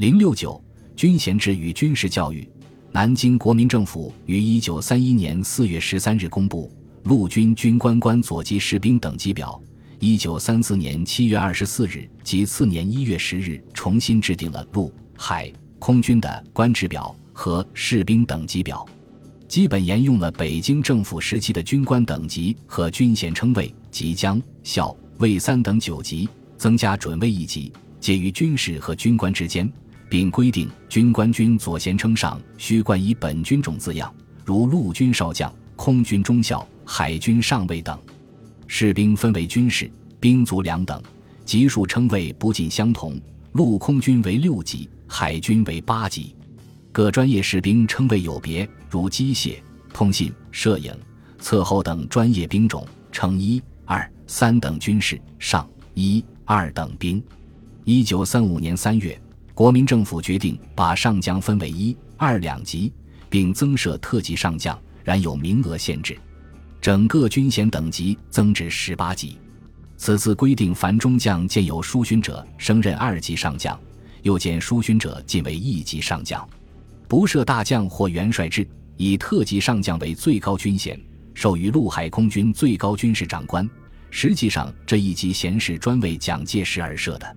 零六九军衔制与军事教育。南京国民政府于一九三一年四月十三日公布陆军军官官佐级士兵等级表。一九三四年七月二十四日及次年一月十日重新制定了陆海空军的官职表和士兵等级表，基本沿用了北京政府时期的军官等级和军衔称谓即将校尉三等九级，增加准尉一级，介于军士和军官之间，并规定军官军左衔称上须冠以本军种字样，如陆军少将、空军中校、海军上尉等。士兵分为军士、兵卒两等，级数称谓不尽相同。陆空军为六级，海军为八级。各专业士兵称谓有别，如机械、通信、摄影、测候等专业兵种称一、二、三等军士，上一、二等兵。一九三五年三月，国民政府决定把上将分为一、二两级，并增设特级上将，然有名额限制。整个军衔等级增至十八级。此次规定，凡中将见有书勋者，升任二级上将；又见书勋者，晋为一级上将。不设大将或元帅制，以特级上将为最高军衔，授予陆海空军最高军事长官。实际上，这一级衔是专为蒋介石而设的。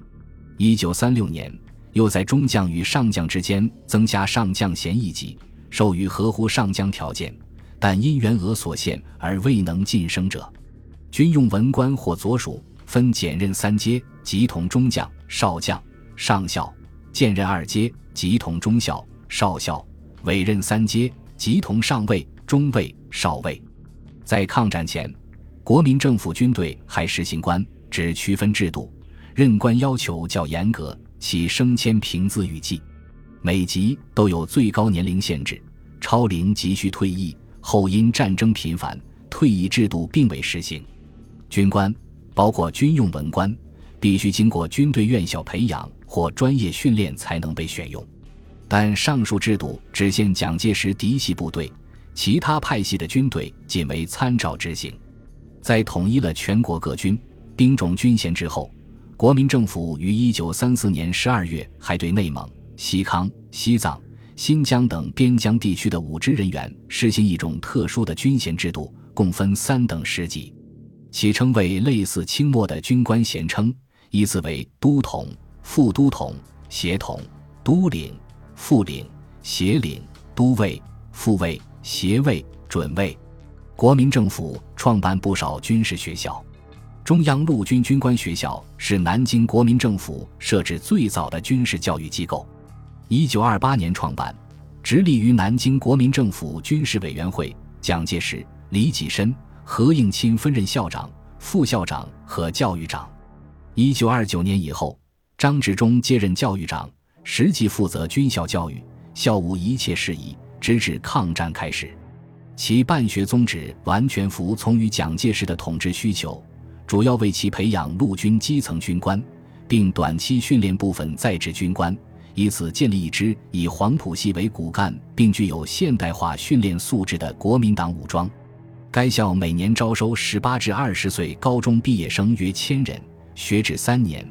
一九三六年，又在中将与上将之间增加上将衔一级，授予合乎上将条件。但因员额所限而未能晋升者，军用文官或左属，分检任三阶，即同中将、少将、上校；兼任二阶，即同中校、少校；委任三阶，即同上尉、中尉、少尉。在抗战前，国民政府军队还实行官职区分制度，任官要求较严格，其升迁凭资与绩，每级都有最高年龄限制，超龄即需退役。后因战争频繁，退役制度并未实行。军官，包括军用文官，必须经过军队院校培养或专业训练才能被选用。但上述制度只限蒋介石嫡系部队，其他派系的军队仅为参照执行。在统一了全国各军兵种军衔之后，国民政府于一九三四年十二月还对内蒙、西康、西藏。新疆等边疆地区的武职人员实行一种特殊的军衔制度，共分三等十级，其称谓类似清末的军官衔称，依次为都统、副都统、协统、都领、副领、协领、都尉、副尉、协尉、准尉。国民政府创办不少军事学校，中央陆军军官学校是南京国民政府设置最早的军事教育机构。一九二八年创办，直隶于南京国民政府军事委员会，蒋介石、李济深、何应钦分任校长、副校长和教育长。一九二九年以后，张治中接任教育长，实际负责军校教育，校务一切事宜，直至抗战开始。其办学宗旨完全服从于蒋介石的统治需求，主要为其培养陆军基层军官，并短期训练部分在职军官。以此建立一支以黄埔系为骨干，并具有现代化训练素质的国民党武装。该校每年招收十八至二十岁高中毕业生约千人，学制三年，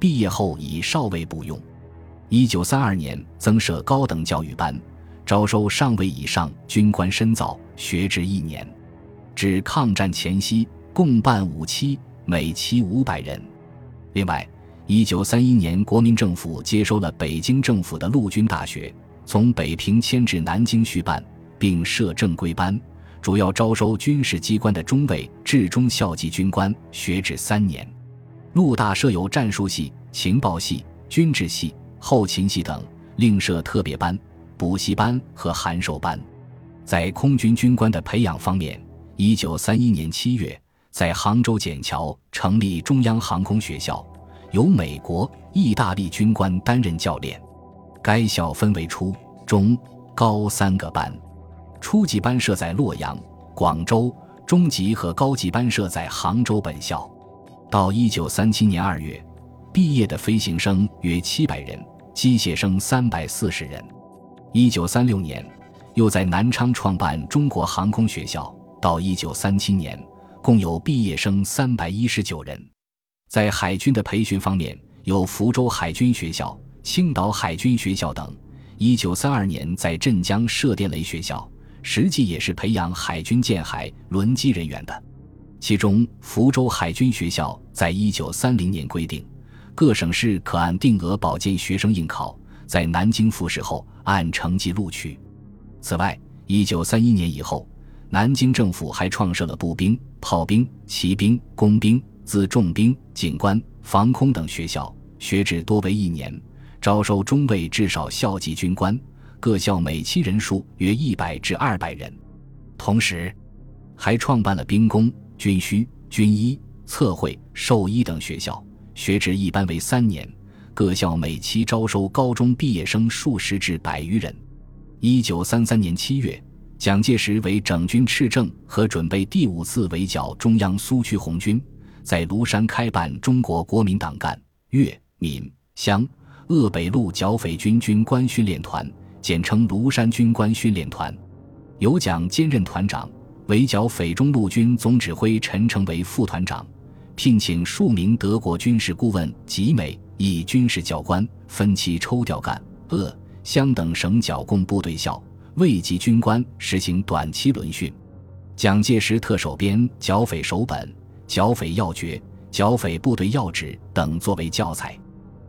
毕业后以少尉补用。一九三二年增设高等教育班，招收上尉以上军官深造，学制一年。至抗战前夕，共办五期，每期五百人。另外。一九三一年，国民政府接收了北京政府的陆军大学，从北平迁至南京续办，并设正规班，主要招收军事机关的中尉至中校级军官，学制三年。陆大设有战术系、情报系、军制系、后勤系等，另设特别班、补习班和函授班。在空军军官的培养方面，一九三一年七月，在杭州笕桥成立中央航空学校。由美国、意大利军官担任教练，该校分为初中、高三个班，初级班设在洛阳、广州，中级和高级班设在杭州本校。到一九三七年二月，毕业的飞行生约七百人，机械生三百四十人。一九三六年，又在南昌创办中国航空学校。到一九三七年，共有毕业生三百一十九人。在海军的培训方面，有福州海军学校、青岛海军学校等。一九三二年在镇江设电雷学校，实际也是培养海军舰海轮机人员的。其中，福州海军学校在一九三零年规定，各省市可按定额保荐学生应考，在南京复试后按成绩录取。此外，一九三一年以后，南京政府还创设了步兵、炮兵、骑兵、工兵、自重兵、警官、防空等学校，学制多为一年。招收中尉至少校级军官，各校每期人数约一百至二百人。同时，还创办了兵工、军需、军医、测绘、兽医等学校，学制一般为三年。各校每期招收高中毕业生数十至百余人。一九三三年七月，蒋介石为整军斥政和准备第五次围剿中央苏区红军，在庐山开办中国国民党赣粤闽湘。鄂北路剿匪军军官训练团，简称庐山军官训练团，由蒋兼任团长，围剿匪中陆军总指挥陈诚为副团长，聘请数名德国军事顾问及美以军事教官，分期抽调赣鄂湘等省剿共部队校卫级军官实行短期轮训。蒋介石特首编《剿匪手本》《剿匪要诀》《剿匪部队要旨》等作为教材。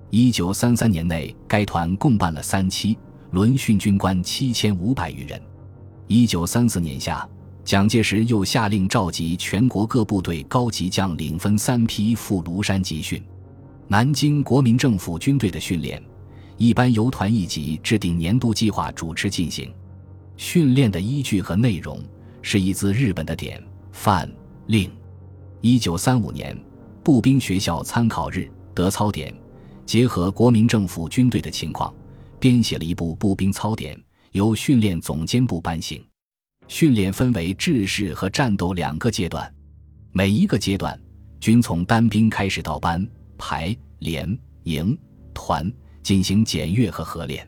一九三三年内，该团共办了三期，轮训军官七千五百余人。一九三四年夏，蒋介石又下令召集全国各部队高级将领，分三批赴庐山集训。南京国民政府军队的训练，一般由团一级制定年度计划，主持进行。训练的依据和内容是一自日本的典范令。一九三五年，步兵学校参考日德操典。结合国民政府军队的情况，编写了一部步兵操典，由训练总监部颁行。训练分为制式和战斗两个阶段，每一个阶段均从单兵开始到班、排、连、营、团进行检阅和合练。